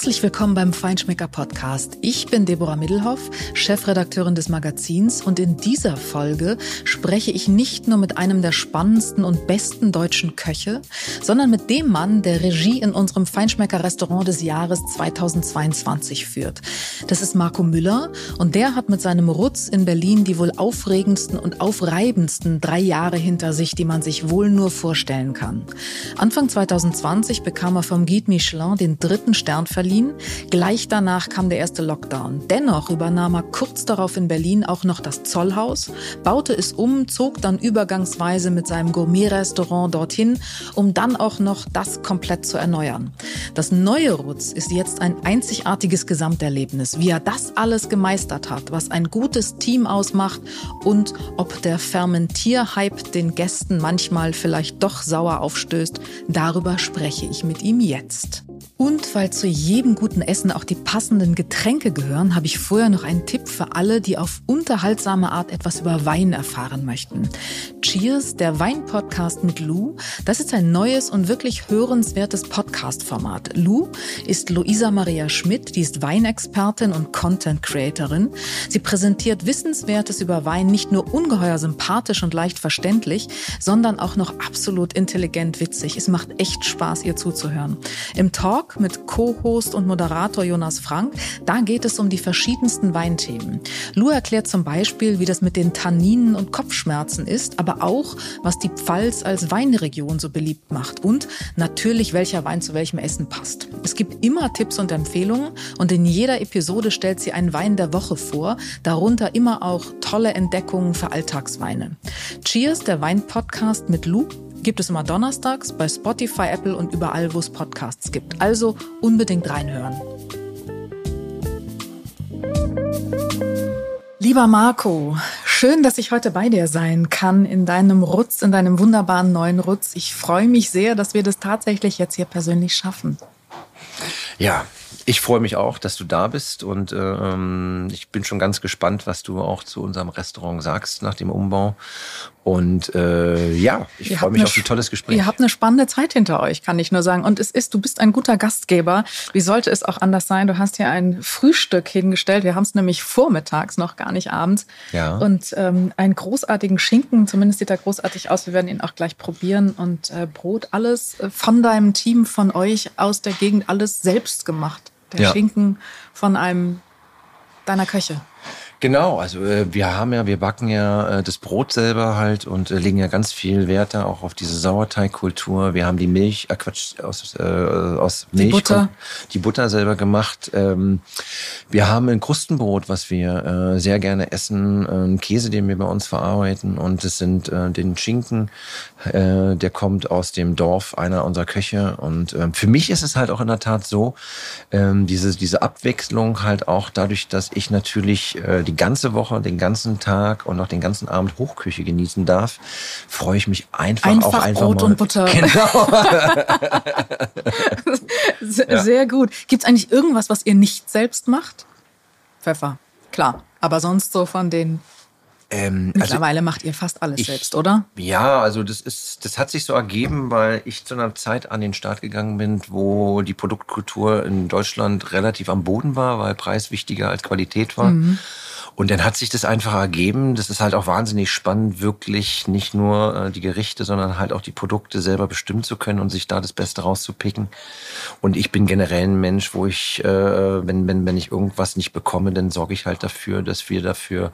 Herzlich willkommen beim Feinschmecker Podcast. Ich bin Deborah Middelhoff, Chefredakteurin des Magazins und in dieser Folge spreche ich nicht nur mit einem der spannendsten und besten deutschen Köche, sondern mit dem Mann, der Regie in unserem Feinschmecker Restaurant des Jahres 2022 führt. Das ist Marco Müller und der hat mit seinem Rutz in Berlin die wohl aufregendsten und aufreibendsten drei Jahre hinter sich, die man sich wohl nur vorstellen kann. Anfang 2020 bekam er vom Guide Michelin den dritten Stern verliehen. Gleich danach kam der erste Lockdown. Dennoch übernahm er kurz darauf in Berlin auch noch das Zollhaus, baute es um, zog dann übergangsweise mit seinem Gourmet-Restaurant dorthin, um dann auch noch das komplett zu erneuern. Das neue Rutz ist jetzt ein einzigartiges Gesamterlebnis. Wie er das alles gemeistert hat, was ein gutes Team ausmacht und ob der Fermentierhype den Gästen manchmal vielleicht doch sauer aufstößt, darüber spreche ich mit ihm jetzt. Und weil zu jedem guten Essen auch die passenden Getränke gehören, habe ich vorher noch einen Tipp für alle, die auf unterhaltsame Art etwas über Wein erfahren möchten. Cheers, der Wein-Podcast mit Lou. Das ist ein neues und wirklich hörenswertes Podcast-Format. Lou ist Luisa Maria Schmidt, die ist Weinexpertin und Content-Creatorin. Sie präsentiert Wissenswertes über Wein nicht nur ungeheuer sympathisch und leicht verständlich, sondern auch noch absolut intelligent witzig. Es macht echt Spaß, ihr zuzuhören. Im Talk mit Co-Host und Moderator Jonas Frank. Da geht es um die verschiedensten Weinthemen. Lou erklärt zum Beispiel, wie das mit den Tanninen und Kopfschmerzen ist, aber auch, was die Pfalz als Weinregion so beliebt macht und natürlich, welcher Wein zu welchem Essen passt. Es gibt immer Tipps und Empfehlungen und in jeder Episode stellt sie einen Wein der Woche vor, darunter immer auch tolle Entdeckungen für Alltagsweine. Cheers, der Wein-Podcast mit Lou gibt es immer donnerstags bei Spotify, Apple und überall, wo es Podcasts gibt. Also unbedingt reinhören. Lieber Marco, schön, dass ich heute bei dir sein kann in deinem Rutz, in deinem wunderbaren neuen Rutz. Ich freue mich sehr, dass wir das tatsächlich jetzt hier persönlich schaffen. Ja, ich freue mich auch, dass du da bist und ähm, ich bin schon ganz gespannt, was du auch zu unserem Restaurant sagst nach dem Umbau. Und äh, ja, ich freue mich auf ein tolles Gespräch. Ihr habt eine spannende Zeit hinter euch, kann ich nur sagen. Und es ist, du bist ein guter Gastgeber. Wie sollte es auch anders sein? Du hast hier ein Frühstück hingestellt. Wir haben es nämlich vormittags, noch gar nicht abends. Ja. Und ähm, einen großartigen Schinken, zumindest sieht er großartig aus. Wir werden ihn auch gleich probieren. Und äh, Brot, alles äh, von deinem Team, von euch aus der Gegend, alles selbst gemacht. Der ja. Schinken von einem deiner Köche. Genau, also äh, wir haben ja, wir backen ja äh, das Brot selber halt und äh, legen ja ganz viel Wert da auch auf diese Sauerteigkultur. Wir haben die Milch, äh, Quatsch, aus, äh, aus Milch, die Butter, die Butter selber gemacht. Ähm, wir haben ein Krustenbrot, was wir äh, sehr gerne essen, äh, Käse, den wir bei uns verarbeiten und es sind äh, den Schinken, äh, der kommt aus dem Dorf einer unserer Köche und äh, für mich ist es halt auch in der Tat so, äh, diese diese Abwechslung halt auch dadurch, dass ich natürlich äh, die ganze Woche, den ganzen Tag und noch den ganzen Abend Hochküche genießen darf, freue ich mich einfach, einfach auch einfach Brot mal. und Butter. Genau. Sehr ja. gut. Gibt es eigentlich irgendwas, was ihr nicht selbst macht? Pfeffer, klar. Aber sonst so von den ähm, also Mittlerweile also macht ihr fast alles ich, selbst, oder? Ja, also das ist, das hat sich so ergeben, weil ich zu einer Zeit an den Start gegangen bin, wo die Produktkultur in Deutschland relativ am Boden war, weil Preis wichtiger als Qualität war. Mhm. Und dann hat sich das einfach ergeben. Das ist halt auch wahnsinnig spannend, wirklich nicht nur äh, die Gerichte, sondern halt auch die Produkte selber bestimmen zu können und sich da das Beste rauszupicken. Und ich bin generell ein Mensch, wo ich, äh, wenn, wenn, wenn ich irgendwas nicht bekomme, dann sorge ich halt dafür, dass wir dafür,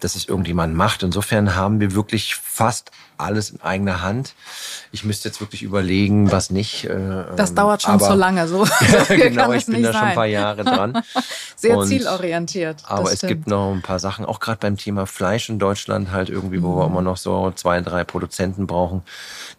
dass es irgendjemand macht. Insofern haben wir wirklich fast alles in eigener Hand. Ich müsste jetzt wirklich überlegen, was nicht. Äh, das dauert schon aber, so lange. So, genau, ich bin da schon ein paar Jahre dran. Sehr und, zielorientiert. Aber es gibt noch ein paar Sachen, auch gerade beim Thema Fleisch in Deutschland halt irgendwie, wo mhm. wir immer noch so zwei, drei Produzenten brauchen,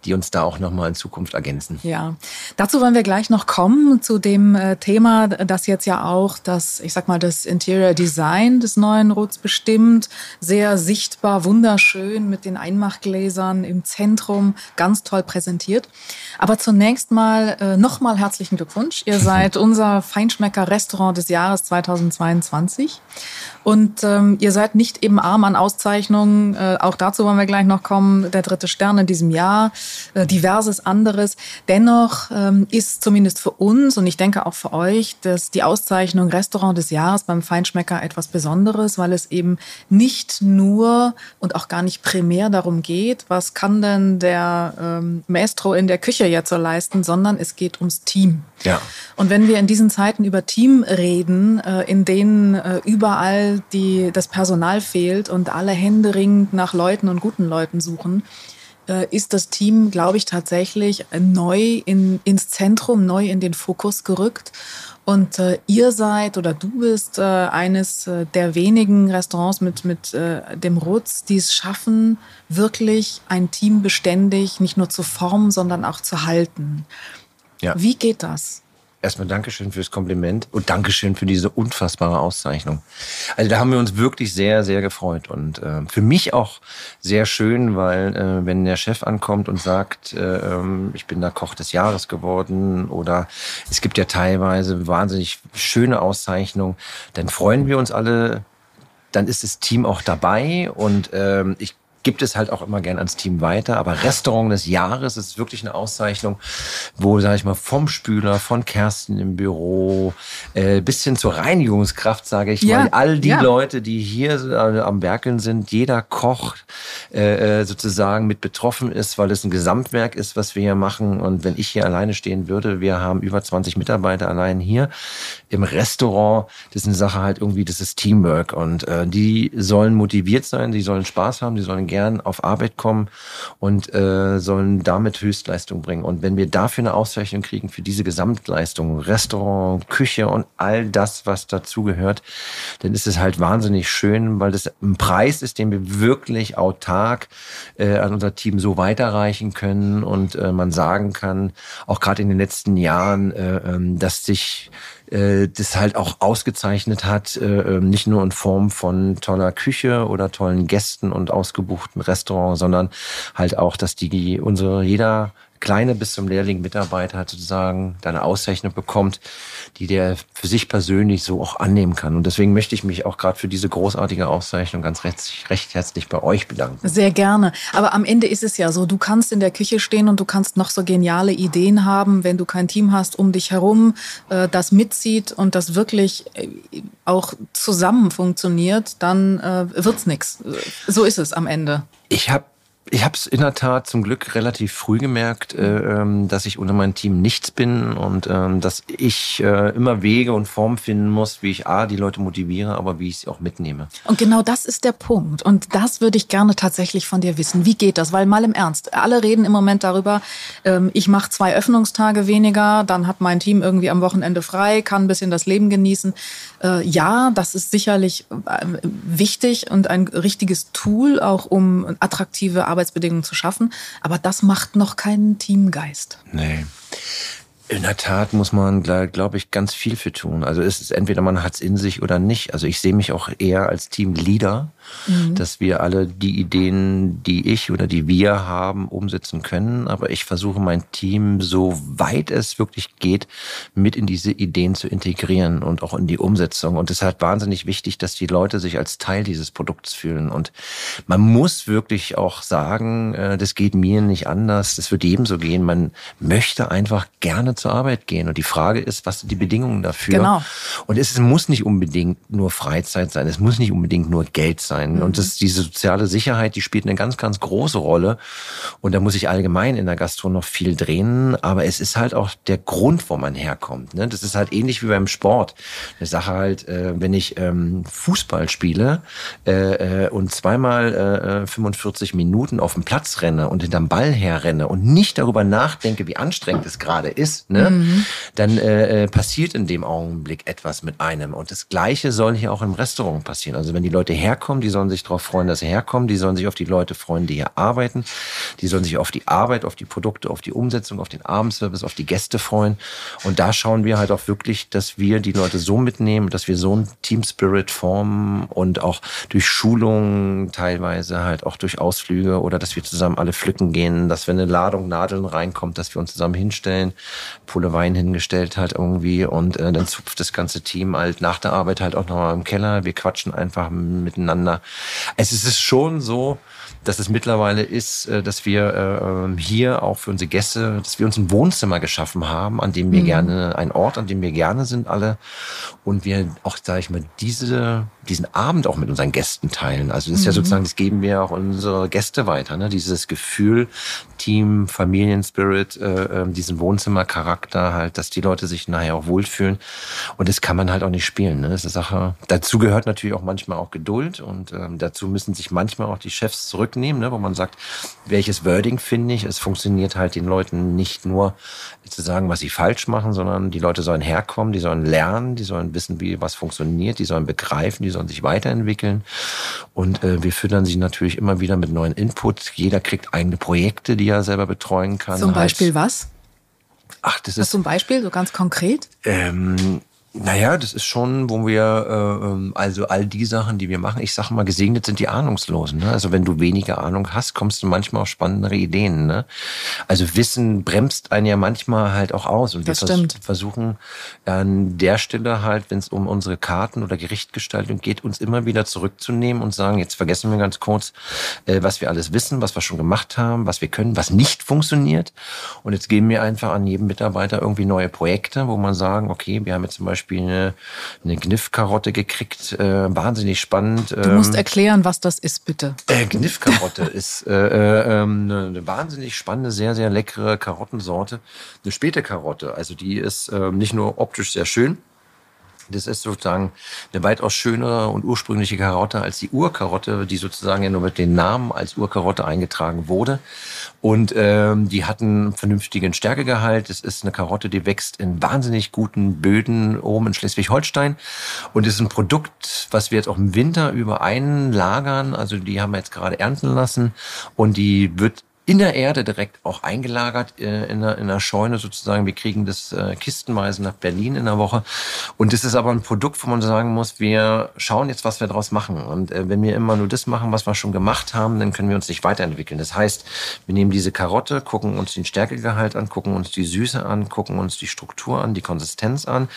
die uns da auch nochmal in Zukunft ergänzen. Ja, dazu wollen wir gleich noch kommen, zu dem äh, Thema, das jetzt ja auch das, ich sag mal, das Interior Design des neuen Ruts bestimmt. Sehr sichtbar, wunderschön mit den Einmachgläsern im Zentrum, ganz toll präsentiert. Aber zunächst mal äh, nochmal herzlichen Glückwunsch. Ihr seid unser Feinschmecker Restaurant des Jahres 2022. Und Ähm, ihr seid nicht eben arm an Auszeichnungen. Äh, auch dazu wollen wir gleich noch kommen. Der dritte Stern in diesem Jahr, äh, diverses anderes. Dennoch ähm, ist zumindest für uns und ich denke auch für euch, dass die Auszeichnung Restaurant des Jahres beim Feinschmecker etwas Besonderes, weil es eben nicht nur und auch gar nicht primär darum geht, was kann denn der ähm, Maestro in der Küche jetzt so leisten, sondern es geht ums Team. Ja. Und wenn wir in diesen Zeiten über Team reden, äh, in denen äh, überall die, das Personal fehlt und alle händeringend nach Leuten und guten Leuten suchen, äh, ist das Team, glaube ich, tatsächlich neu in, ins Zentrum, neu in den Fokus gerückt. Und äh, ihr seid oder du bist äh, eines der wenigen Restaurants mit, mit dem Rutz, die es schaffen, wirklich ein Team beständig nicht nur zu formen, sondern auch zu halten. Ja. Wie geht das? Erstmal Dankeschön fürs Kompliment und Dankeschön für diese unfassbare Auszeichnung. Also da haben wir uns wirklich sehr, sehr gefreut und äh, für mich auch sehr schön, weil äh, wenn der Chef ankommt und sagt, äh, ähm, ich bin da Koch des Jahres geworden oder es gibt ja teilweise wahnsinnig schöne Auszeichnungen, dann freuen wir uns alle dann ist das Team auch dabei und ähm, ich gibt es halt auch immer gern ans Team weiter. Aber Restaurant des Jahres ist wirklich eine Auszeichnung, wo, sage ich mal, vom Spüler, von Kerstin im Büro, äh, bis hin zur Reinigungskraft, sage ich ja, mal, all die ja. Leute, die hier äh, am Werkeln sind, jeder Koch äh, äh, sozusagen mit betroffen ist, weil es ein Gesamtwerk ist, was wir hier machen. Und wenn ich hier alleine stehen würde, wir haben über 20 Mitarbeiter allein hier im Restaurant, das ist eine Sache halt irgendwie, das ist Teamwork. Und äh, die sollen motiviert sein, die sollen Spaß haben, die sollen gern auf Arbeit kommen und äh, sollen damit Höchstleistung bringen. Und wenn wir dafür eine Auszeichnung kriegen für diese Gesamtleistung, Restaurant, Küche und all das, was dazugehört, dann ist es halt wahnsinnig schön, weil das ein Preis ist, den wir wirklich autark äh, an unser Team so weiterreichen können und äh, man sagen kann, auch gerade in den letzten Jahren, äh, ähm, dass sich äh, das halt auch ausgezeichnet hat, äh, ähm, nicht nur in Form von toller Küche oder tollen Gästen und ausgebuchten Restaurants, sondern halt auch, dass die unsere jeder kleine bis zum Lehrling Mitarbeiter sozusagen deine Auszeichnung bekommt, die der für sich persönlich so auch annehmen kann. Und deswegen möchte ich mich auch gerade für diese großartige Auszeichnung ganz recht, recht herzlich bei euch bedanken. Sehr gerne. Aber am Ende ist es ja so, du kannst in der Küche stehen und du kannst noch so geniale Ideen haben, wenn du kein Team hast um dich herum, äh, das mitzieht und das wirklich äh, auch zusammen funktioniert, dann äh, wird's nichts. So ist es am Ende. Ich habe ich habe es in der Tat zum Glück relativ früh gemerkt, äh, ähm, dass ich unter meinem Team nichts bin und ähm, dass ich äh, immer Wege und Formen finden muss, wie ich A, die Leute motiviere, aber wie ich sie auch mitnehme. Und genau das ist der Punkt. Und das würde ich gerne tatsächlich von dir wissen. Wie geht das? Weil mal im Ernst, alle reden im Moment darüber, ähm, ich mache zwei Öffnungstage weniger, dann hat mein Team irgendwie am Wochenende frei, kann ein bisschen das Leben genießen. Äh, ja, das ist sicherlich äh, wichtig und ein richtiges Tool, auch um attraktive Arbeitsbedingungen zu schaffen. Aber das macht noch keinen Teamgeist. Nee. In der Tat muss man, glaube ich, ganz viel für tun. Also es ist entweder man hat es in sich oder nicht. Also ich sehe mich auch eher als Teamleader mhm. dass wir alle die Ideen, die ich oder die wir haben, umsetzen können. Aber ich versuche mein Team, so weit es wirklich geht, mit in diese Ideen zu integrieren und auch in die Umsetzung. Und es ist halt wahnsinnig wichtig, dass die Leute sich als Teil dieses Produkts fühlen. Und man muss wirklich auch sagen, äh, das geht mir nicht anders, das wird jedem so gehen. Man möchte einfach gerne zur Arbeit gehen. Und die Frage ist, was sind die Bedingungen dafür? Genau. Und es muss nicht unbedingt nur Freizeit sein, es muss nicht unbedingt nur Geld sein sein. Mhm. Und das, diese soziale Sicherheit, die spielt eine ganz, ganz große Rolle. Und da muss ich allgemein in der Gastro noch viel drehen. Aber es ist halt auch der Grund, wo man herkommt. Ne? Das ist halt ähnlich wie beim Sport. Eine Sache halt, äh, wenn ich ähm, Fußball spiele äh, äh, und zweimal äh, 45 Minuten auf dem Platz renne und hinterm Ball herrenne und nicht darüber nachdenke, wie anstrengend es gerade ist, ne? Mhm. dann äh, äh, passiert in dem Augenblick etwas mit einem. Und das Gleiche soll hier auch im Restaurant passieren. Also wenn die Leute herkommen, die die sollen sich darauf freuen, dass sie herkommen, die sollen sich auf die Leute freuen, die hier arbeiten, die sollen sich auf die Arbeit, auf die Produkte, auf die Umsetzung, auf den Abendservice, auf die Gäste freuen. Und da schauen wir halt auch wirklich, dass wir die Leute so mitnehmen, dass wir so ein Team Spirit formen und auch durch Schulungen teilweise halt auch durch Ausflüge oder dass wir zusammen alle pflücken gehen, dass wenn eine Ladung Nadeln reinkommt, dass wir uns zusammen hinstellen, Pulle Wein hingestellt halt irgendwie und äh, dann zupft das ganze Team halt nach der Arbeit halt auch nochmal im Keller. Wir quatschen einfach miteinander. Es ist schon so, dass es mittlerweile ist, äh, dass wir äh, ähm, hier auch für unsere Gäste, dass wir uns ein Wohnzimmer geschaffen haben, an dem wir mhm. gerne, ein Ort, an dem wir gerne sind alle. Und wir auch, sage ich mal, diese, diesen Abend auch mit unseren Gästen teilen. Also das ist mhm. ja sozusagen, das geben wir auch unsere Gäste weiter. Ne? Dieses Gefühl, Team, Familienspirit, äh, ähm, diesen Wohnzimmercharakter halt, dass die Leute sich nachher auch wohlfühlen. Und das kann man halt auch nicht spielen. Ne? Das ist eine Sache. Dazu gehört natürlich auch manchmal auch Geduld und ähm, dazu müssen sich manchmal auch die Chefs zurück zurücknehmen, ne, wo man sagt, welches Wording finde ich. Es funktioniert halt den Leuten nicht nur zu sagen, was sie falsch machen, sondern die Leute sollen herkommen, die sollen lernen, die sollen wissen, wie was funktioniert, die sollen begreifen, die sollen sich weiterentwickeln. Und äh, wir füttern sie natürlich immer wieder mit neuen Inputs. Jeder kriegt eigene Projekte, die er selber betreuen kann. Zum Beispiel halt. was? Ach, das ist. Zum Beispiel, so ganz konkret? Ähm, naja, das ist schon, wo wir, äh, ähm, also all die Sachen, die wir machen, ich sage mal, gesegnet sind die Ahnungslosen. Ne? Also wenn du weniger Ahnung hast, kommst du manchmal auf spannendere Ideen. Ne? Also Wissen bremst einen ja manchmal halt auch aus. Und wir das vers versuchen an der Stelle halt, wenn es um unsere Karten oder Gerichtgestaltung geht, uns immer wieder zurückzunehmen und sagen, jetzt vergessen wir ganz kurz, äh, was wir alles wissen, was wir schon gemacht haben, was wir können, was nicht funktioniert. Und jetzt geben wir einfach an jedem Mitarbeiter irgendwie neue Projekte, wo man sagen, okay, wir haben jetzt zum Beispiel Beispiel eine, eine Gniffkarotte gekriegt. Äh, wahnsinnig spannend. Du musst ähm, erklären, was das ist, bitte. Äh, Gniffkarotte ist äh, äh, ähm, eine, eine wahnsinnig spannende, sehr, sehr leckere Karottensorte. Eine späte Karotte. Also die ist äh, nicht nur optisch sehr schön, das ist sozusagen eine weitaus schönere und ursprüngliche Karotte als die Urkarotte, die sozusagen ja nur mit den Namen als Urkarotte eingetragen wurde. Und ähm, die hatten einen vernünftigen Stärkegehalt. Es ist eine Karotte, die wächst in wahnsinnig guten Böden oben in Schleswig-Holstein. Und es ist ein Produkt, was wir jetzt auch im Winter über einlagern. Also die haben wir jetzt gerade ernten lassen. Und die wird in der Erde direkt auch eingelagert äh, in, der, in der Scheune sozusagen. Wir kriegen das äh, kistenweise nach Berlin in der Woche. Und das ist aber ein Produkt, wo man sagen muss, wir schauen jetzt, was wir daraus machen. Und äh, wenn wir immer nur das machen, was wir schon gemacht haben, dann können wir uns nicht weiterentwickeln. Das heißt, wir nehmen diese Karotte, gucken uns den Stärkegehalt an, gucken uns die Süße an, gucken uns die Struktur an, die Konsistenz an,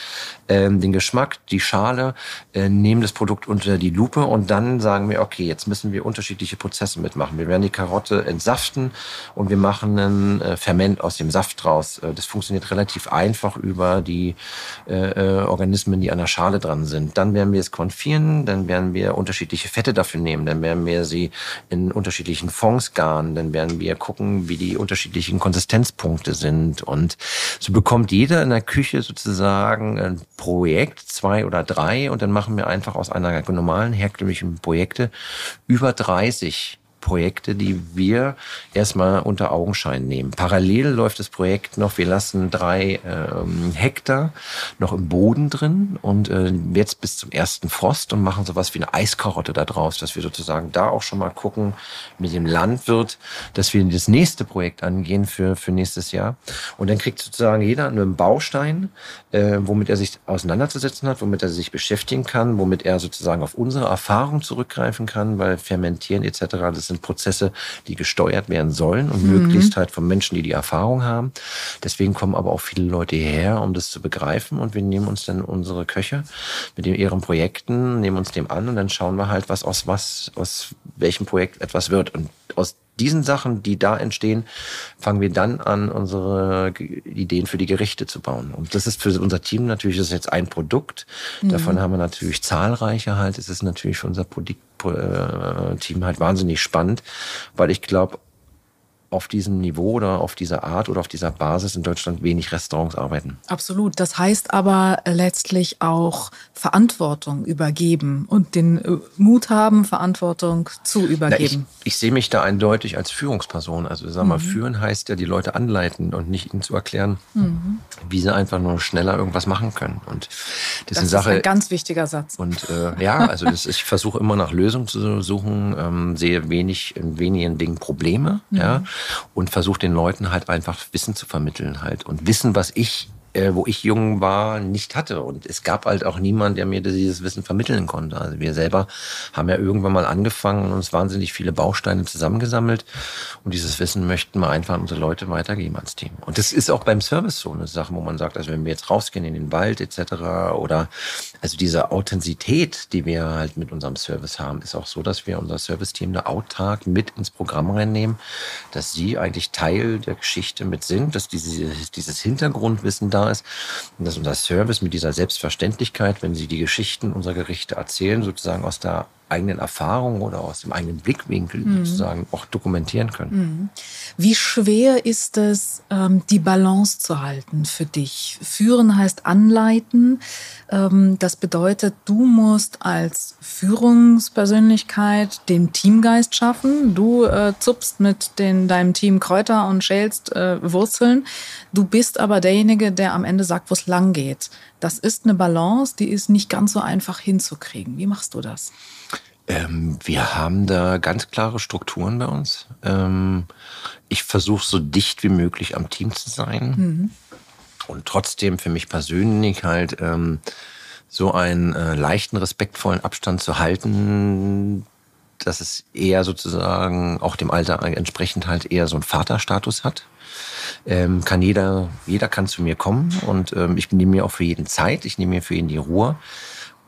ähm, den Geschmack, die Schale, äh, nehmen das Produkt unter die Lupe und dann sagen wir, okay, jetzt müssen wir unterschiedliche Prozesse mitmachen. Wir werden die Karotte entsaften, und wir machen einen äh, Ferment aus dem Saft draus. Äh, das funktioniert relativ einfach über die äh, äh, Organismen, die an der Schale dran sind. Dann werden wir es konfieren, dann werden wir unterschiedliche Fette dafür nehmen, dann werden wir sie in unterschiedlichen Fonds garen, dann werden wir gucken, wie die unterschiedlichen Konsistenzpunkte sind und so bekommt jeder in der Küche sozusagen ein Projekt, zwei oder drei und dann machen wir einfach aus einer normalen herkömmlichen Projekte über 30 Projekte, die wir erstmal unter Augenschein nehmen. Parallel läuft das Projekt noch, wir lassen drei ähm, Hektar noch im Boden drin und äh, jetzt bis zum ersten Frost und machen sowas wie eine Eiskarotte da draus, dass wir sozusagen da auch schon mal gucken mit dem Landwirt, dass wir das nächste Projekt angehen für, für nächstes Jahr. Und dann kriegt sozusagen jeder einen Baustein, äh, womit er sich auseinanderzusetzen hat, womit er sich beschäftigen kann, womit er sozusagen auf unsere Erfahrung zurückgreifen kann, weil Fermentieren etc., das sind Prozesse, die gesteuert werden sollen und mhm. möglichst halt von Menschen, die die Erfahrung haben. Deswegen kommen aber auch viele Leute hierher, um das zu begreifen und wir nehmen uns dann unsere Köche mit ihren Projekten, nehmen uns dem an und dann schauen wir halt, was aus was, aus welchem Projekt etwas wird. Und aus diesen Sachen, die da entstehen, fangen wir dann an, unsere Ideen für die Gerichte zu bauen. Und das ist für unser Team natürlich, das ist jetzt ein Produkt. Mhm. Davon haben wir natürlich zahlreiche halt. Es ist natürlich für unser Produkt, äh, Team halt wahnsinnig spannend, weil ich glaube, auf diesem Niveau oder auf dieser Art oder auf dieser Basis in Deutschland wenig Restaurants arbeiten. Absolut. Das heißt aber letztlich auch Verantwortung übergeben und den äh, Mut haben, Verantwortung zu übergeben. Na, ich, ich, sehe mich da eindeutig als Führungsperson. Also sag mal, mhm. führen heißt ja die Leute anleiten und nicht ihnen zu erklären, mhm. wie sie einfach nur schneller irgendwas machen können. Und das, das ist, Sache, ein ganz wichtiger Satz. Und äh, ja, also das, ich versuche immer nach Lösungen zu suchen, ähm, sehe wenig in wenigen Dingen Probleme, mhm. ja und versuche den Leuten halt einfach Wissen zu vermitteln halt und Wissen, was ich äh, wo ich jung war, nicht hatte. Und es gab halt auch niemand, der mir dieses Wissen vermitteln konnte. Also wir selber haben ja irgendwann mal angefangen und uns wahnsinnig viele Bausteine zusammengesammelt. Und dieses Wissen möchten wir einfach an unsere Leute weitergeben als Team. Und das ist auch beim Service so eine Sache, wo man sagt, also wenn wir jetzt rausgehen in den Wald etc. oder also diese Authentizität, die wir halt mit unserem Service haben, ist auch so, dass wir unser Service-Team da autark mit ins Programm reinnehmen, dass sie eigentlich Teil der Geschichte mit sind, dass dieses, dieses Hintergrundwissen da ist. Und dass unser Service mit dieser Selbstverständlichkeit, wenn sie die Geschichten unserer Gerichte erzählen, sozusagen aus der eigenen Erfahrung oder aus dem eigenen Blickwinkel mhm. sozusagen auch dokumentieren können. Mhm. Wie schwer ist es, ähm, die Balance zu halten für dich? Führen heißt anleiten. Ähm, das bedeutet, du musst als Führungspersönlichkeit den Teamgeist schaffen. Du äh, zupfst mit den, deinem Team Kräuter und schälst äh, Wurzeln. Du bist aber derjenige, der am Ende sagt, wo es lang geht. Das ist eine Balance, die ist nicht ganz so einfach hinzukriegen. Wie machst du das? Ähm, wir haben da ganz klare Strukturen bei uns. Ähm, ich versuche so dicht wie möglich am Team zu sein mhm. und trotzdem für mich persönlich halt ähm, so einen äh, leichten, respektvollen Abstand zu halten, dass es eher sozusagen auch dem Alter entsprechend halt eher so einen Vaterstatus hat. Ähm, kann jeder, jeder kann zu mir kommen und ähm, ich nehme mir auch für jeden Zeit, ich nehme mir für jeden die Ruhe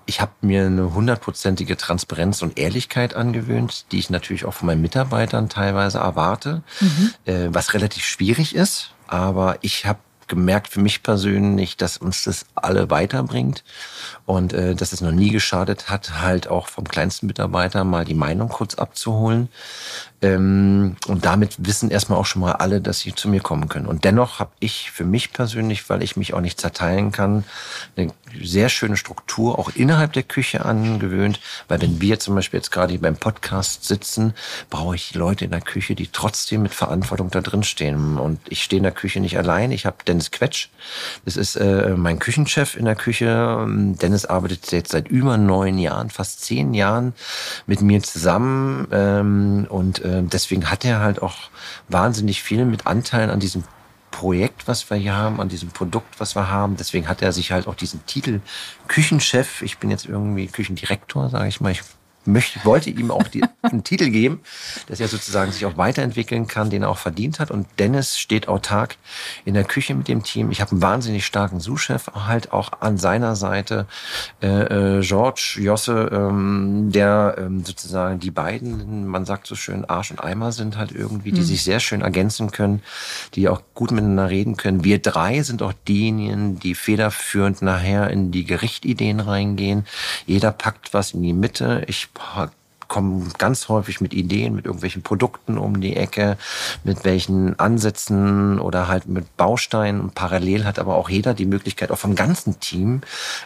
ich habe mir eine hundertprozentige Transparenz und Ehrlichkeit angewöhnt, die ich natürlich auch von meinen Mitarbeitern teilweise erwarte, mhm. äh, was relativ schwierig ist. Aber ich habe gemerkt für mich persönlich, dass uns das alle weiterbringt und äh, dass es noch nie geschadet hat, halt auch vom kleinsten Mitarbeiter mal die Meinung kurz abzuholen. Ähm, und damit wissen erstmal auch schon mal alle, dass sie zu mir kommen können. Und dennoch habe ich für mich persönlich, weil ich mich auch nicht zerteilen kann, eine sehr schöne Struktur auch innerhalb der Küche angewöhnt. Weil wenn wir zum Beispiel jetzt gerade hier beim Podcast sitzen, brauche ich Leute in der Küche, die trotzdem mit Verantwortung da drin stehen. Und ich stehe in der Küche nicht allein. Ich habe Dennis Quetsch. Das ist äh, mein Küchenchef in der Küche. Dennis arbeitet jetzt seit über neun Jahren, fast zehn Jahren mit mir zusammen. Ähm, und äh, deswegen hat er halt auch wahnsinnig viel mit Anteilen an diesem Projekt, was wir hier haben, an diesem Produkt, was wir haben. Deswegen hat er sich halt auch diesen Titel Küchenchef, ich bin jetzt irgendwie Küchendirektor, sage ich mal, ich möchte, wollte ihm auch die, einen Titel geben, dass er sozusagen sich auch weiterentwickeln kann, den er auch verdient hat. Und Dennis steht autark in der Küche mit dem Team. Ich habe einen wahnsinnig starken Sous-Chef halt auch an seiner Seite. Äh, äh, George, Josse, ähm, der ähm, sozusagen die beiden, man sagt so schön, Arsch und Eimer sind halt irgendwie, die mhm. sich sehr schön ergänzen können, die auch gut miteinander reden können. Wir drei sind auch diejenigen, die federführend nachher in die Gerichtideen reingehen. Jeder packt was in die Mitte. Ich 파악 kommen ganz häufig mit Ideen, mit irgendwelchen Produkten um die Ecke, mit welchen Ansätzen oder halt mit Bausteinen. Und parallel hat aber auch jeder die Möglichkeit, auch vom ganzen Team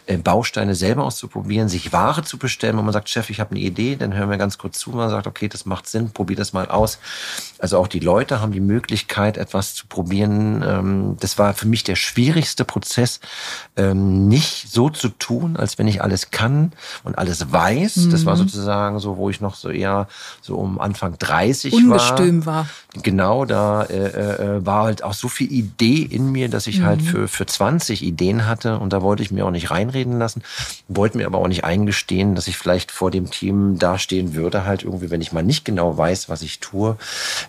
äh, Bausteine selber auszuprobieren, sich Ware zu bestellen. Wenn man sagt, Chef, ich habe eine Idee, dann hören wir ganz kurz zu. Man sagt, okay, das macht Sinn, probier das mal aus. Also auch die Leute haben die Möglichkeit, etwas zu probieren. Ähm, das war für mich der schwierigste Prozess, ähm, nicht so zu tun, als wenn ich alles kann und alles weiß. Mhm. Das war mhm. sozusagen so, wo ich ich noch so eher so um Anfang 30 Ungestüm war. war. Genau, da äh, äh, war halt auch so viel Idee in mir, dass ich halt mhm. halt für, für 20 Ideen hatte und da wollte ich mir auch nicht reinreden lassen, wollte mir aber auch nicht eingestehen, dass ich vielleicht vor dem Team dastehen würde, halt irgendwie, wenn ich mal nicht genau weiß, was ich tue,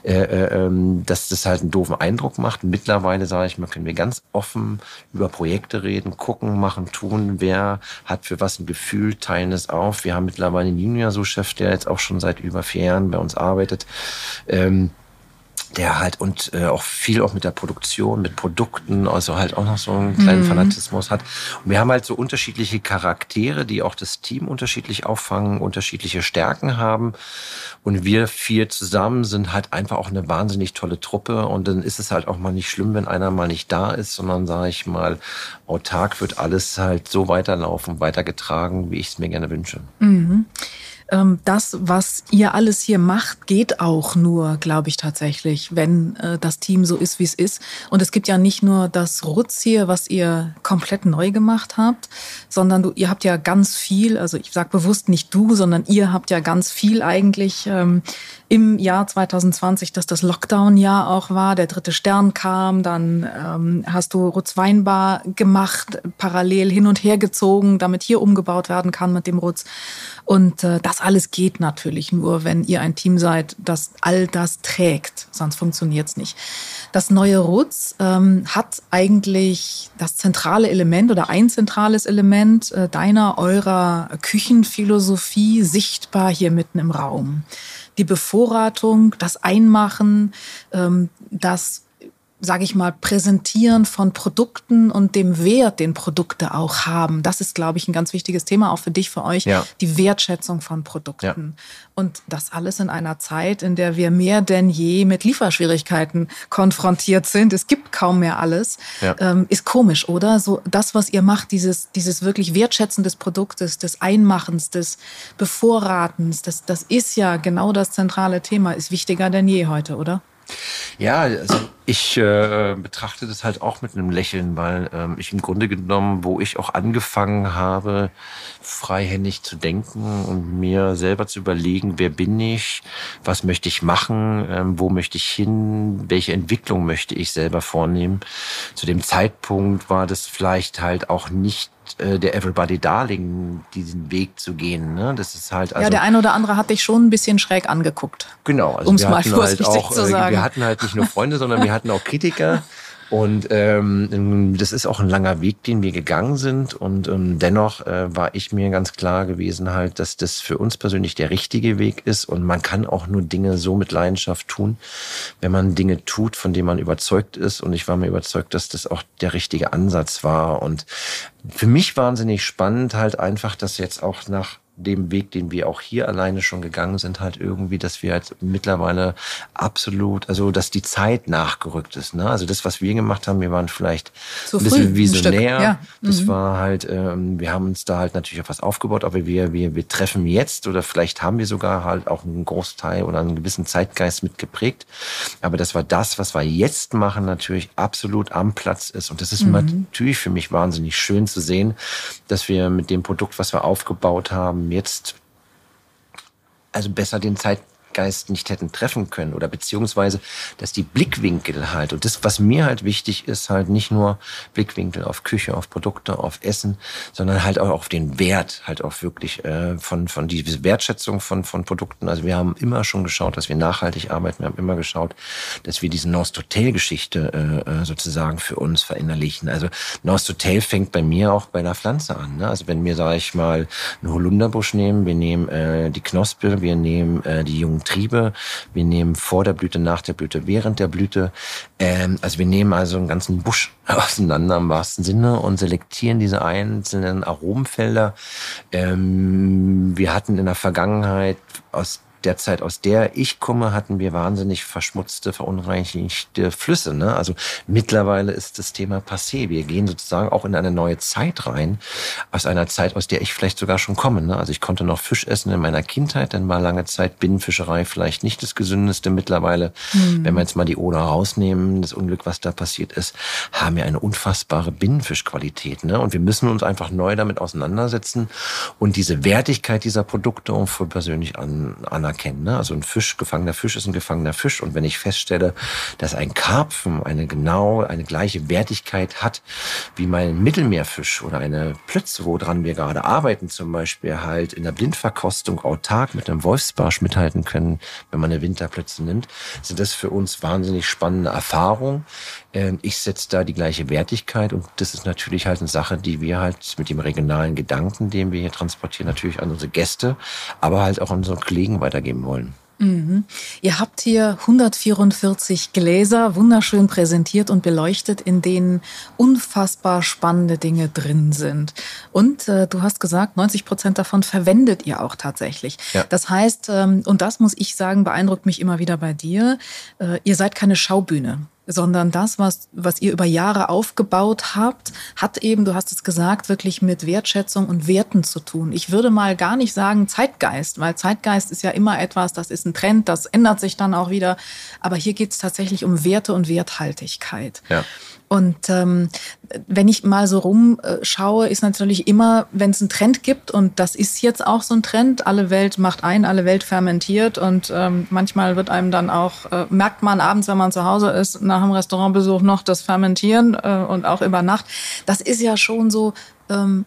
äh, äh, ähm, dass das halt einen doofen Eindruck macht. Mittlerweile sage ich mal, können wir ganz offen über Projekte reden, gucken, machen, tun, wer hat für was ein Gefühl, teilen es auf. Wir haben mittlerweile einen Junior-So-Chef, der jetzt auch schon seit über vier Jahren bei uns arbeitet. Ähm, der halt und äh, auch viel auch mit der Produktion, mit Produkten, also halt auch noch so einen kleinen mhm. Fanatismus hat. Und wir haben halt so unterschiedliche Charaktere, die auch das Team unterschiedlich auffangen, unterschiedliche Stärken haben. Und wir vier zusammen sind halt einfach auch eine wahnsinnig tolle Truppe. Und dann ist es halt auch mal nicht schlimm, wenn einer mal nicht da ist, sondern sage ich mal, autark wird alles halt so weiterlaufen, weitergetragen, wie ich es mir gerne wünsche. Mhm. Ähm, das, was ihr alles hier macht, geht auch nur, glaube ich tatsächlich, wenn äh, das Team so ist, wie es ist. Und es gibt ja nicht nur das Rutz hier, was ihr komplett neu gemacht habt, sondern du, ihr habt ja ganz viel, also ich sage bewusst nicht du, sondern ihr habt ja ganz viel eigentlich ähm, im Jahr 2020, dass das Lockdown-Jahr auch war, der dritte Stern kam, dann ähm, hast du Rutz Weinbar gemacht, parallel hin und her gezogen, damit hier umgebaut werden kann mit dem Rutz. Und äh, das alles geht natürlich nur, wenn ihr ein Team seid, das all das trägt, sonst funktioniert's nicht. Das neue Rutz ähm, hat eigentlich das zentrale Element oder ein zentrales Element äh, deiner, eurer Küchenphilosophie sichtbar hier mitten im Raum die Bevorratung, das Einmachen, ähm, das sage ich mal, Präsentieren von Produkten und dem Wert, den Produkte auch haben. Das ist, glaube ich, ein ganz wichtiges Thema, auch für dich, für euch, ja. die Wertschätzung von Produkten. Ja. Und das alles in einer Zeit, in der wir mehr denn je mit Lieferschwierigkeiten konfrontiert sind. Es gibt kaum mehr alles. Ja. Ähm, ist komisch, oder? So das, was ihr macht, dieses, dieses wirklich Wertschätzen des Produktes, des Einmachens, des Bevorratens, das, das ist ja genau das zentrale Thema, ist wichtiger denn je heute, oder? Ja, also ich äh, betrachte das halt auch mit einem Lächeln, weil ähm, ich im Grunde genommen, wo ich auch angefangen habe, freihändig zu denken und mir selber zu überlegen, wer bin ich, was möchte ich machen, ähm, wo möchte ich hin, welche Entwicklung möchte ich selber vornehmen. Zu dem Zeitpunkt war das vielleicht halt auch nicht äh, der Everybody Darling diesen Weg zu gehen. Ne? Das ist halt also ja der eine oder andere hat dich schon ein bisschen schräg angeguckt. Genau, also um es mal vorsichtig halt auch, zu äh, sagen. Wir hatten halt nicht nur Freunde, sondern wir hatten auch Kritiker. Und ähm, das ist auch ein langer Weg, den wir gegangen sind. Und ähm, dennoch äh, war ich mir ganz klar gewesen, halt, dass das für uns persönlich der richtige Weg ist. Und man kann auch nur Dinge so mit Leidenschaft tun, wenn man Dinge tut, von denen man überzeugt ist. Und ich war mir überzeugt, dass das auch der richtige Ansatz war. Und für mich wahnsinnig spannend, halt einfach, dass jetzt auch nach dem Weg, den wir auch hier alleine schon gegangen sind, halt irgendwie, dass wir halt mittlerweile absolut, also dass die Zeit nachgerückt ist. Ne? Also das, was wir gemacht haben, wir waren vielleicht Zu ein bisschen visionär. Ein ja. Das mhm. war halt, ähm, wir haben uns da halt natürlich auf was aufgebaut, aber wir, wir, wir treffen jetzt oder vielleicht haben wir sogar halt auch einen Großteil oder einen gewissen Zeitgeist mitgeprägt. Aber das war das, was wir jetzt machen, natürlich absolut am Platz ist. Und das ist mhm. natürlich für mich wahnsinnig schön zu sehen, dass wir mit dem Produkt, was wir aufgebaut haben, jetzt also besser den Zeit, Zeitgeist nicht hätten treffen können oder beziehungsweise, dass die Blickwinkel halt und das, was mir halt wichtig ist, halt nicht nur Blickwinkel auf Küche, auf Produkte, auf Essen, sondern halt auch auf den Wert, halt auch wirklich äh, von von diese Wertschätzung von von Produkten. Also wir haben immer schon geschaut, dass wir nachhaltig arbeiten. Wir haben immer geschaut, dass wir diese Nost Hotel Geschichte äh, äh, sozusagen für uns verinnerlichen. Also Nost Hotel fängt bei mir auch bei der Pflanze an. Ne? Also wenn wir, sage ich mal, einen Holunderbusch nehmen, wir nehmen äh, die Knospe, wir nehmen äh, die jungen Triebe. Wir nehmen vor der Blüte, nach der Blüte, während der Blüte. Ähm, also wir nehmen also einen ganzen Busch auseinander im wahrsten Sinne und selektieren diese einzelnen Aromenfelder. Ähm, wir hatten in der Vergangenheit aus der Zeit, aus der ich komme, hatten wir wahnsinnig verschmutzte, verunreinigte Flüsse. Ne? Also mittlerweile ist das Thema passé. Wir gehen sozusagen auch in eine neue Zeit rein, aus einer Zeit, aus der ich vielleicht sogar schon komme. Ne? Also ich konnte noch Fisch essen in meiner Kindheit, dann war lange Zeit Binnenfischerei vielleicht nicht das gesündeste. Mittlerweile, mhm. wenn wir jetzt mal die Oder rausnehmen, das Unglück, was da passiert ist, haben wir eine unfassbare Binnenfischqualität. Ne? Und wir müssen uns einfach neu damit auseinandersetzen und diese Wertigkeit dieser Produkte auch für persönlich an, an anerkennen. Ne? Also ein Fisch, gefangener Fisch ist ein gefangener Fisch. Und wenn ich feststelle, dass ein Karpfen eine genau, eine gleiche Wertigkeit hat wie mein Mittelmeerfisch oder eine Plötze, woran wir gerade arbeiten, zum Beispiel halt in der Blindverkostung autark mit einem Wolfsbarsch mithalten können, wenn man eine Winterplötze nimmt, sind das für uns wahnsinnig spannende Erfahrungen. Ähm, ich setze da die gleiche Wertigkeit und das ist natürlich halt eine Sache, die wir halt mit dem regionalen Gedanken, den wir hier transportieren, natürlich an unsere Gäste, aber halt auch an unsere Kollegen weiter weitergeben wollen. Mhm. Ihr habt hier 144 Gläser wunderschön präsentiert und beleuchtet, in denen unfassbar spannende Dinge drin sind. Und äh, du hast gesagt, 90 Prozent davon verwendet ihr auch tatsächlich. Ja. Das heißt, ähm, und das muss ich sagen, beeindruckt mich immer wieder bei dir, äh, ihr seid keine Schaubühne sondern das, was, was ihr über Jahre aufgebaut habt, hat eben, du hast es gesagt, wirklich mit Wertschätzung und Werten zu tun. Ich würde mal gar nicht sagen Zeitgeist, weil Zeitgeist ist ja immer etwas, das ist ein Trend, das ändert sich dann auch wieder. Aber hier geht es tatsächlich um Werte und Werthaltigkeit. Ja. Und ähm, wenn ich mal so rumschaue, ist natürlich immer, wenn es einen Trend gibt, und das ist jetzt auch so ein Trend, alle Welt macht ein, alle Welt fermentiert und ähm, manchmal wird einem dann auch, äh, merkt man abends, wenn man zu Hause ist, nach dem Restaurantbesuch noch das Fermentieren äh, und auch über Nacht. Das ist ja schon so, ähm,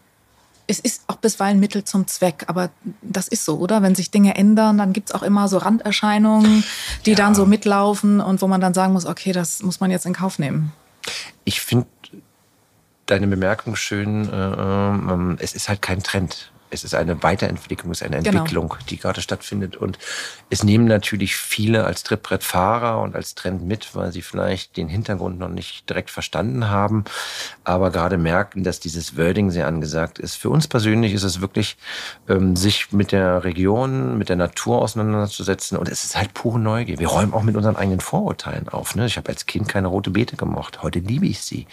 es ist auch bisweilen Mittel zum Zweck, aber das ist so, oder? Wenn sich Dinge ändern, dann gibt's auch immer so Randerscheinungen, die ja. dann so mitlaufen und wo man dann sagen muss, okay, das muss man jetzt in Kauf nehmen. Ich finde deine Bemerkung schön. Äh, äh, es ist halt kein Trend es ist eine Weiterentwicklung, es ist eine genau. Entwicklung, genau. die gerade stattfindet. Und es nehmen natürlich viele als Trittbrettfahrer und als Trend mit, weil sie vielleicht den Hintergrund noch nicht direkt verstanden haben, aber gerade merken, dass dieses Wording sehr angesagt ist. Für uns persönlich ist es wirklich, ähm, sich mit der Region, mit der Natur auseinanderzusetzen. Und es ist halt pure Neugier. Wir räumen auch mit unseren eigenen Vorurteilen auf. Ne? Ich habe als Kind keine rote Beete gemocht. Heute liebe ich sie.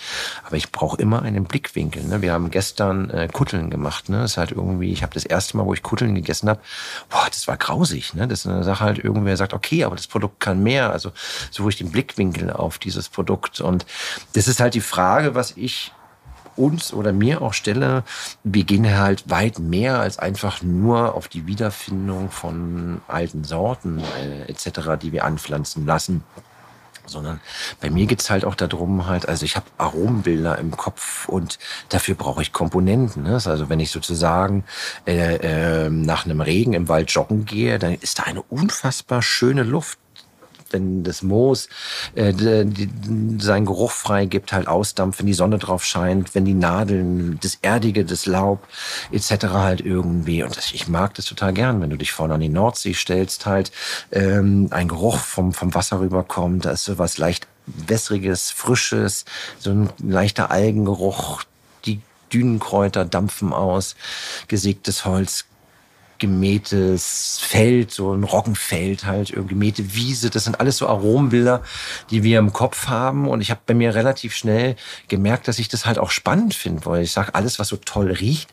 Aber ich brauche immer einen Blickwinkel. Ne? Wir haben gestern äh, Kutteln gemacht. Ne? Das ist halt irgendwie ich habe das erste Mal, wo ich Kutteln gegessen habe, boah, das war grausig. Ne? Das ist eine Sache halt, irgendwer sagt, okay, aber das Produkt kann mehr. Also so ich den Blickwinkel auf dieses Produkt. Und das ist halt die Frage, was ich uns oder mir auch stelle, wir gehen halt weit mehr als einfach nur auf die Wiederfindung von alten Sorten äh, etc., die wir anpflanzen lassen sondern bei mir geht's halt auch darum, halt, also ich habe Aromenbilder im Kopf und dafür brauche ich Komponenten. Ne? Also wenn ich sozusagen äh, äh, nach einem Regen im Wald joggen gehe, dann ist da eine unfassbar schöne Luft wenn das Moos äh, die, seinen Geruch freigibt, halt ausdampft, wenn die Sonne drauf scheint, wenn die Nadeln, das Erdige, das Laub etc. halt irgendwie. Und das, ich mag das total gern, wenn du dich vorne an die Nordsee stellst, halt ähm, ein Geruch vom, vom Wasser rüberkommt, da ist so was leicht wässriges, frisches, so ein leichter Algengeruch, die Dünenkräuter dampfen aus, gesägtes Holz, gemähtes Feld, so ein Roggenfeld halt, gemähte Wiese. Das sind alles so Aromenbilder, die wir im Kopf haben. Und ich habe bei mir relativ schnell gemerkt, dass ich das halt auch spannend finde, weil ich sage, alles, was so toll riecht,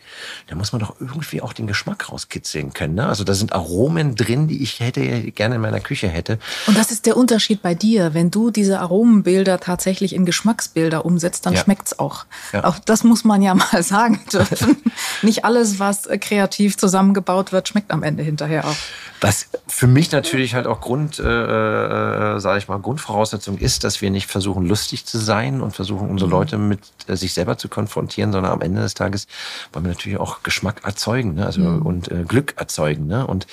da muss man doch irgendwie auch den Geschmack rauskitzeln können. Ne? Also da sind Aromen drin, die ich hätte gerne in meiner Küche hätte. Und das ist der Unterschied bei dir. Wenn du diese Aromenbilder tatsächlich in Geschmacksbilder umsetzt, dann ja. schmeckt's auch. Ja. Auch das muss man ja mal sagen dürfen. Nicht alles, was kreativ zusammengebaut wird, wird, schmeckt am Ende hinterher auch. Was für mich natürlich halt auch Grund, äh, äh, sage ich mal, Grundvoraussetzung ist, dass wir nicht versuchen, lustig zu sein und versuchen, unsere mhm. Leute mit äh, sich selber zu konfrontieren, sondern am Ende des Tages wollen wir natürlich auch Geschmack erzeugen, ne? also mhm. und äh, Glück erzeugen. Ne? Und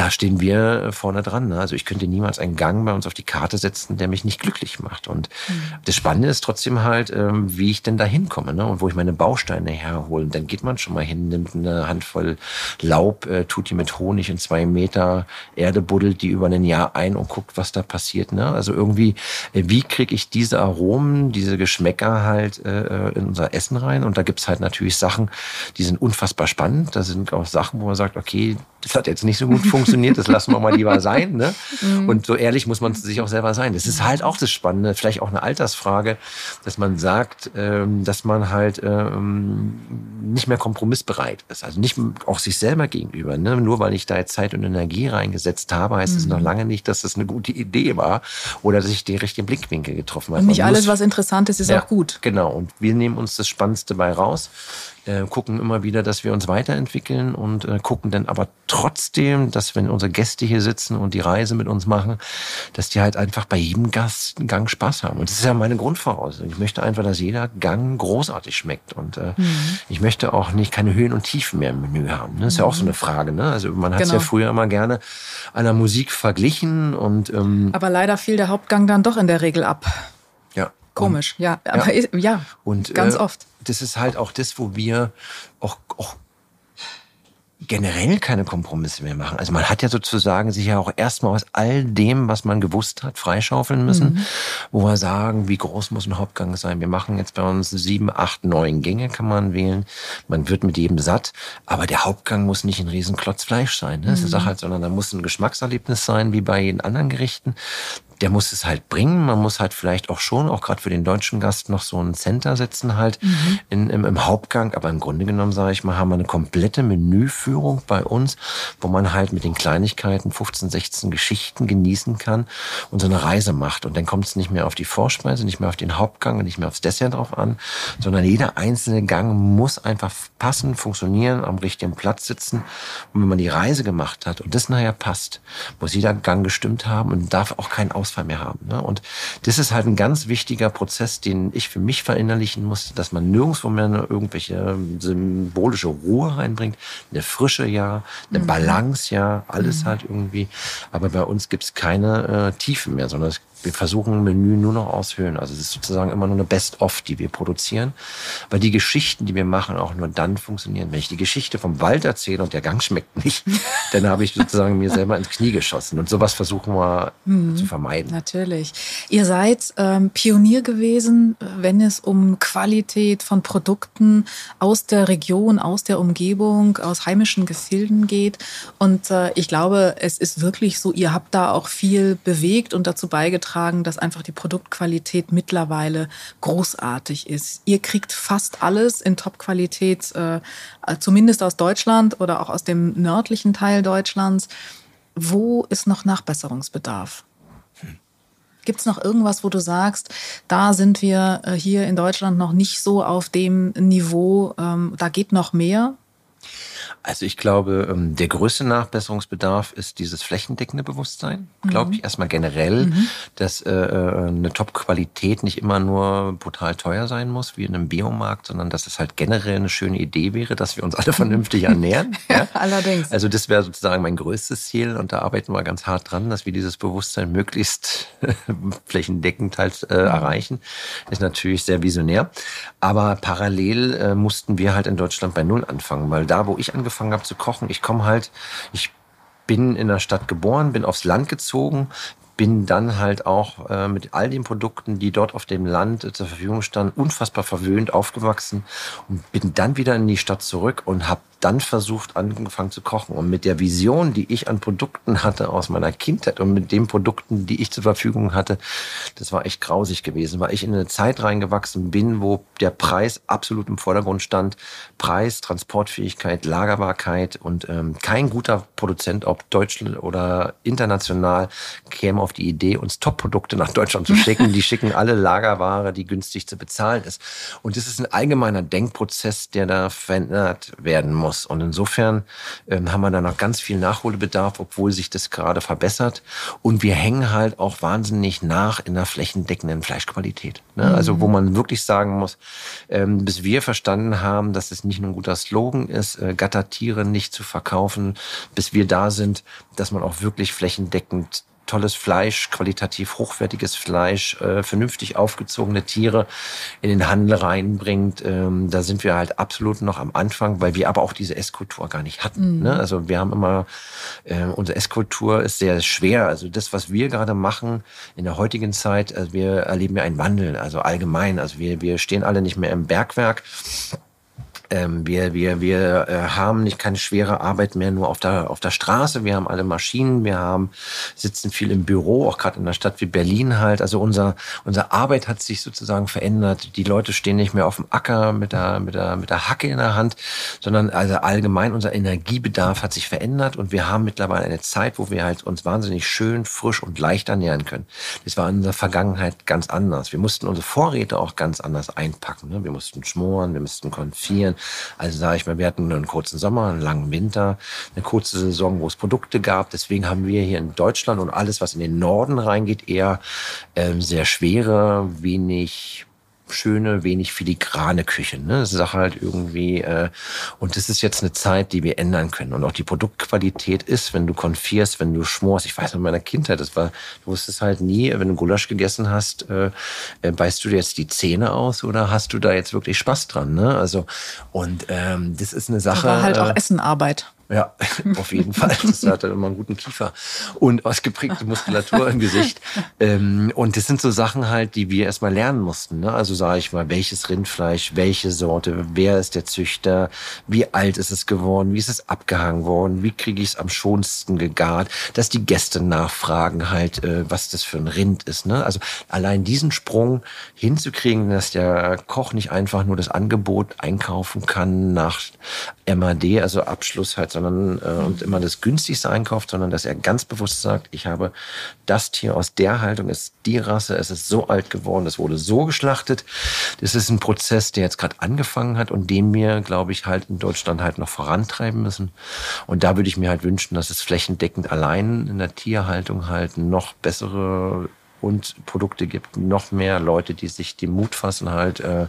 da stehen wir vorne dran. Ne? Also ich könnte niemals einen Gang bei uns auf die Karte setzen, der mich nicht glücklich macht. Und mhm. das Spannende ist trotzdem halt, ähm, wie ich denn da hinkomme ne? und wo ich meine Bausteine herhole. dann geht man schon mal hin, nimmt eine Handvoll Laub, äh, tut die mit Honig in zwei Meter Erde, buddelt die über ein Jahr ein und guckt, was da passiert. Ne? Also irgendwie, äh, wie kriege ich diese Aromen, diese Geschmäcker halt äh, in unser Essen rein? Und da gibt's halt natürlich Sachen, die sind unfassbar spannend. Da sind auch Sachen, wo man sagt, okay, das hat jetzt nicht so gut funktioniert das lassen wir mal lieber sein. Ne? Mhm. Und so ehrlich muss man sich auch selber sein. Das ist halt auch das Spannende, vielleicht auch eine Altersfrage, dass man sagt, ähm, dass man halt ähm, nicht mehr kompromissbereit ist. Also nicht auch sich selber gegenüber. Ne? Nur weil ich da jetzt Zeit und Energie reingesetzt habe, heißt es mhm. noch lange nicht, dass das eine gute Idee war oder dass ich den richtigen Blickwinkel getroffen habe. Und nicht alles, was interessant ist, ist ja, auch gut. Genau. Und wir nehmen uns das Spannendste bei raus äh, gucken immer wieder, dass wir uns weiterentwickeln und äh, gucken dann aber trotzdem, dass wenn unsere Gäste hier sitzen und die Reise mit uns machen, dass die halt einfach bei jedem Gast Gang Spaß haben. Und das ist ja meine Grundvoraussetzung. Ich möchte einfach, dass jeder Gang großartig schmeckt. Und äh, mhm. ich möchte auch nicht keine Höhen und Tiefen mehr im Menü haben. Das ist mhm. ja auch so eine Frage. Ne? Also man hat es genau. ja früher immer gerne einer Musik verglichen und ähm, aber leider fiel der Hauptgang dann doch in der Regel ab. Ja. Komisch, und, ja. Aber ja, ja und, ganz äh, oft das ist halt auch das, wo wir auch, auch generell keine Kompromisse mehr machen. Also man hat ja sozusagen sich ja auch erstmal aus all dem, was man gewusst hat, freischaufeln müssen, mhm. wo wir sagen, wie groß muss ein Hauptgang sein. Wir machen jetzt bei uns sieben, acht, neun Gänge kann man wählen. Man wird mit jedem satt, aber der Hauptgang muss nicht ein Riesenklotz Fleisch sein. Ne? Das ist mhm. halt, sondern da muss ein Geschmackserlebnis sein, wie bei jeden anderen Gerichten der muss es halt bringen. Man muss halt vielleicht auch schon, auch gerade für den deutschen Gast, noch so ein Center setzen halt mhm. in, im, im, Hauptgang. Aber im Grunde genommen, sage ich mal, haben wir eine komplette Menüführung bei uns, wo man halt mit den Kleinigkeiten 15, 16 Geschichten genießen kann und so eine Reise macht. Und dann kommt es nicht mehr auf die Vorspeise, nicht mehr auf den Hauptgang und nicht mehr aufs Dessert drauf an, sondern jeder einzelne Gang muss einfach passen, funktionieren, am richtigen Platz sitzen. Und wenn man die Reise gemacht hat und das nachher passt, muss jeder Gang gestimmt haben und darf auch kein Aus Ausfall mehr haben. Ne? Und das ist halt ein ganz wichtiger Prozess, den ich für mich verinnerlichen musste, dass man nirgendwo mehr eine irgendwelche symbolische Ruhe reinbringt, eine Frische ja, eine mhm. Balance ja, alles mhm. halt irgendwie. Aber bei uns gibt es keine äh, Tiefe mehr, sondern es wir versuchen ein Menü nur noch aushöhlen. Also es ist sozusagen immer nur eine Best-of, die wir produzieren, weil die Geschichten, die wir machen, auch nur dann funktionieren. Wenn ich die Geschichte vom Wald erzähle und der Gang schmeckt nicht, dann habe ich sozusagen mir selber ins Knie geschossen. Und sowas versuchen wir mhm, zu vermeiden. Natürlich. Ihr seid ähm, Pionier gewesen, wenn es um Qualität von Produkten aus der Region, aus der Umgebung, aus heimischen Gefilden geht. Und äh, ich glaube, es ist wirklich so, ihr habt da auch viel bewegt und dazu beigetragen, beigetragen, dass einfach die Produktqualität mittlerweile großartig ist. Ihr kriegt fast alles in Top-Qualität, äh, zumindest aus Deutschland oder auch aus dem nördlichen Teil Deutschlands. Wo ist noch Nachbesserungsbedarf? Gibt es noch irgendwas, wo du sagst, da sind wir äh, hier in Deutschland noch nicht so auf dem Niveau, ähm, da geht noch mehr? Also ich glaube, ähm, der größte Nachbesserungsbedarf ist dieses flächendeckende Bewusstsein. Mhm. Glaube ich erstmal generell, mhm. dass äh, äh, eine Top-Qualität nicht immer nur brutal teuer sein muss, wie in einem Biomarkt, sondern dass es halt generell eine schöne Idee wäre, dass wir uns alle vernünftig ernähren. ja, allerdings. Also das wäre sozusagen mein größtes Ziel und da arbeiten wir ganz hart dran, dass wir dieses Bewusstsein möglichst flächendeckend halt äh, mhm. erreichen. Ist natürlich sehr visionär. Aber parallel äh, mussten wir halt in Deutschland bei Null anfangen, weil da, wo ich angefangen angefangen habe zu kochen. Ich komme halt, ich bin in der Stadt geboren, bin aufs Land gezogen, bin dann halt auch äh, mit all den Produkten, die dort auf dem Land äh, zur Verfügung standen, unfassbar verwöhnt aufgewachsen und bin dann wieder in die Stadt zurück und habe dann versucht, angefangen zu kochen. Und mit der Vision, die ich an Produkten hatte aus meiner Kindheit und mit den Produkten, die ich zur Verfügung hatte, das war echt grausig gewesen, weil ich in eine Zeit reingewachsen bin, wo der Preis absolut im Vordergrund stand. Preis, Transportfähigkeit, Lagerbarkeit und ähm, kein guter Produzent, ob deutsch oder international, käme auf die Idee, uns Top-Produkte nach Deutschland zu schicken. Die schicken alle Lagerware, die günstig zu bezahlen ist. Und das ist ein allgemeiner Denkprozess, der da verändert werden muss aus. Und insofern ähm, haben wir da noch ganz viel Nachholbedarf, obwohl sich das gerade verbessert. Und wir hängen halt auch wahnsinnig nach in der flächendeckenden Fleischqualität. Ne? Mhm. Also wo man wirklich sagen muss, ähm, bis wir verstanden haben, dass es nicht nur ein guter Slogan ist, äh, Gattertiere nicht zu verkaufen, bis wir da sind, dass man auch wirklich flächendeckend tolles Fleisch, qualitativ hochwertiges Fleisch, äh, vernünftig aufgezogene Tiere in den Handel reinbringt. Ähm, da sind wir halt absolut noch am Anfang, weil wir aber auch diese Esskultur gar nicht hatten. Mhm. Ne? Also wir haben immer, äh, unsere Esskultur ist sehr schwer. Also das, was wir gerade machen in der heutigen Zeit, also wir erleben ja einen Wandel, also allgemein. Also wir, wir stehen alle nicht mehr im Bergwerk ähm, wir wir, wir äh, haben nicht keine schwere Arbeit mehr nur auf der, auf der Straße. Wir haben alle Maschinen, wir haben, sitzen viel im Büro, auch gerade in einer Stadt wie Berlin halt. Also unser, unsere Arbeit hat sich sozusagen verändert. Die Leute stehen nicht mehr auf dem Acker mit der, mit der, mit der Hacke in der Hand, sondern also allgemein unser Energiebedarf hat sich verändert und wir haben mittlerweile eine Zeit, wo wir halt uns wahnsinnig schön, frisch und leicht ernähren können. Das war in der Vergangenheit ganz anders. Wir mussten unsere Vorräte auch ganz anders einpacken. Ne? Wir mussten schmoren, wir mussten konfieren. Also sage ich mal, wir hatten einen kurzen Sommer, einen langen Winter, eine kurze Saison, wo es Produkte gab. Deswegen haben wir hier in Deutschland und alles, was in den Norden reingeht, eher ähm, sehr schwere, wenig schöne, wenig filigrane Küche. Ne? Das ist halt irgendwie, äh, und das ist jetzt eine Zeit, die wir ändern können. Und auch die Produktqualität ist, wenn du konfierst, wenn du schmorst. Ich weiß in meiner Kindheit, das war, du wusstest halt nie, wenn du Gulasch gegessen hast, äh, äh, beißt du dir jetzt die Zähne aus oder hast du da jetzt wirklich Spaß dran? Ne? Also, und ähm, das ist eine Sache. Da war halt auch äh, Essenarbeit. Ja, auf jeden Fall. Das hat dann immer einen guten Kiefer und ausgeprägte Muskulatur im Gesicht. Ähm, und das sind so Sachen halt, die wir erstmal lernen mussten. Ne? Also sage ich mal, welches Rindfleisch, welche Sorte, wer ist der Züchter, wie alt ist es geworden, wie ist es abgehangen worden, wie kriege ich es am schonsten gegart, dass die Gäste nachfragen halt, äh, was das für ein Rind ist. Ne? Also allein diesen Sprung hinzukriegen, dass der Koch nicht einfach nur das Angebot einkaufen kann nach MAD, also Abschluss halt, sondern äh, und immer das günstigste einkauft, sondern dass er ganz bewusst sagt, ich habe das Tier aus der Haltung, ist die Rasse, es ist so alt geworden, es wurde so geschlachtet. Das ist ein Prozess, der jetzt gerade angefangen hat und den wir, glaube ich, halt in Deutschland halt noch vorantreiben müssen. Und da würde ich mir halt wünschen, dass es flächendeckend allein in der Tierhaltung halt noch bessere und Produkte gibt, noch mehr Leute, die sich den Mut fassen, halt äh,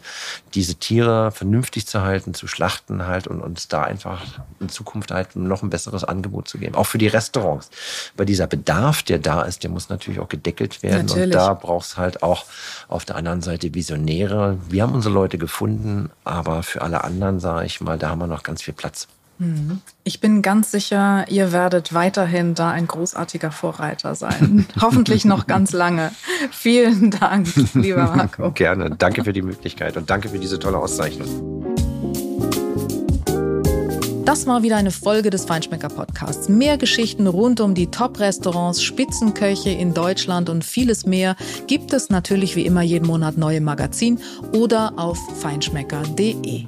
diese Tiere vernünftig zu halten, zu schlachten halt und uns da einfach in Zukunft halt noch ein besseres Angebot zu geben. Auch für die Restaurants. Weil dieser Bedarf, der da ist, der muss natürlich auch gedeckelt werden. Natürlich. Und da brauchst halt auch auf der anderen Seite Visionäre. Wir haben unsere Leute gefunden, aber für alle anderen, sage ich mal, da haben wir noch ganz viel Platz. Mhm. Ich bin ganz sicher, ihr werdet weiterhin da ein großartiger Vorreiter sein. Hoffentlich noch ganz lange. Vielen Dank, lieber Marco. Gerne. Danke für die Möglichkeit und danke für diese tolle Auszeichnung. Das war wieder eine Folge des Feinschmecker Podcasts. Mehr Geschichten rund um die Top-Restaurants, Spitzenköche in Deutschland und vieles mehr gibt es natürlich wie immer jeden Monat neue Magazin oder auf feinschmecker.de.